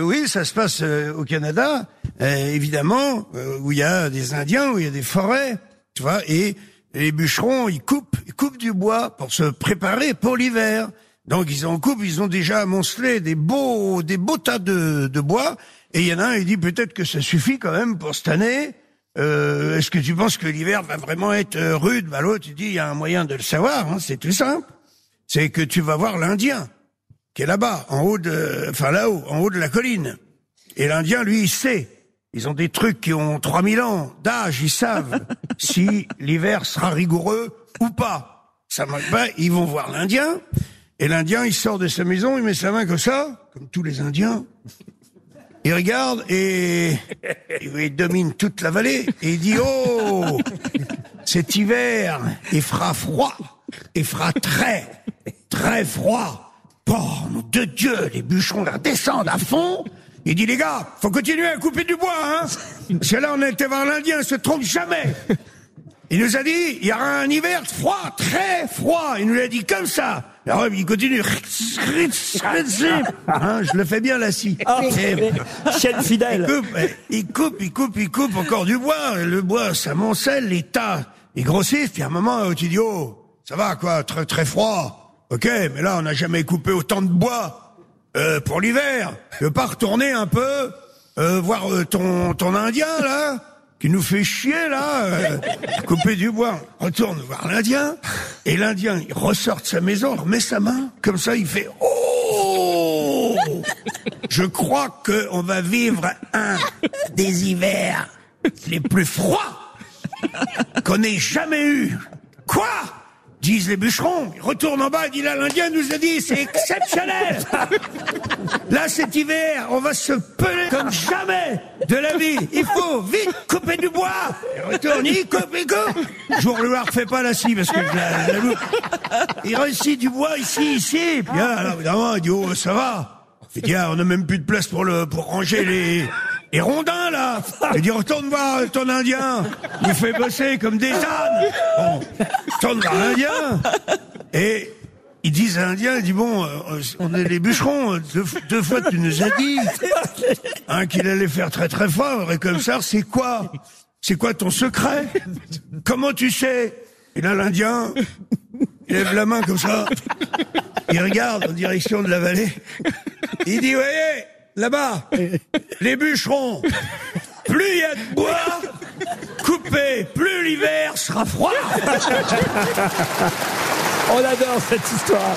euh, oui, ça se passe euh, au Canada, euh, évidemment, euh, où il y a des Indiens, où il y a des forêts, tu vois, et les bûcherons, ils coupent, ils coupent du bois pour se préparer pour l'hiver. Donc ils en coupent, ils ont déjà amoncelé des beaux, des beaux tas de, de bois. Et il y en a un, il dit peut-être que ça suffit quand même pour cette année. Euh, Est-ce que tu penses que l'hiver va vraiment être rude? Bah l'autre, il dit il y a un moyen de le savoir. Hein, c'est tout simple. C'est que tu vas voir l'Indien qui est là-bas, en haut de, enfin là-haut, en haut de la colline. Et l'Indien, lui, il sait. Ils ont des trucs qui ont 3000 ans d'âge, ils savent si l'hiver sera rigoureux ou pas. Ça marche pas, ils vont voir l'Indien, et l'Indien, il sort de sa maison, il met sa main comme ça, comme tous les Indiens. Il regarde et il domine toute la vallée et il dit oh cet hiver il fera froid il fera très très froid bon nom de Dieu les bûcherons là descendent à fond. Il dit les gars faut continuer à couper du bois hein. Parce que là on a été voir l'Indien se trompe jamais. Il nous a dit il y aura un hiver froid très froid. Il nous l'a dit comme ça. Alors il continue. Hein, je le fais bien Et- Chienne il fidèle. coupe, eh, il coupe, il coupe, il coupe encore du bois. Le bois, ça moncelle, les tas, ils grossissent. Puis à un moment, tu dis, oh, ça va quoi, très très froid. Ok, mais là, on n'a jamais coupé autant de bois euh, pour l'hiver. Tu veux pas retourner un peu euh, voir euh, ton ton Indien là qui nous fait chier là, euh, couper du bois. Retourne voir l'Indien et l'Indien il ressort de sa maison, remet sa main comme ça, il fait oh. Je crois que on va vivre un des hivers les plus froids qu'on ait jamais eu. Quoi? Disent les bûcherons. Ils retournent en bas et disent là, l'Indien nous a dit, c'est exceptionnel. Là, cet hiver, on va se peler comme jamais de la vie. Il faut vite couper du bois. Il retourne, il coupe, il coupe. Je vous le refais pas la scie parce que je la, je la loupe. Il réussit du bois ici, ici. Puis là, là, évidemment, il dit, oh, ça va. Il dit, ah, on n'a même plus de place pour le, pour ranger les, les rondins, là. Il dit, retourne voir ton Indien. Il fait bosser comme des ânes. Bon, retourne voir l'Indien. Et ils disent à l'Indien, il dit, bon, euh, on est les bûcherons. Deux, deux fois, tu nous as dit hein, qu'il allait faire très très fort. Et comme ça, c'est quoi? C'est quoi ton secret? Comment tu sais? Et là, l'Indien, il lève la main comme ça. Il regarde en direction de la vallée. Il dit, voyez, là-bas, les bûcherons, plus il y a de bois, coupé, plus l'hiver sera froid. On adore cette histoire.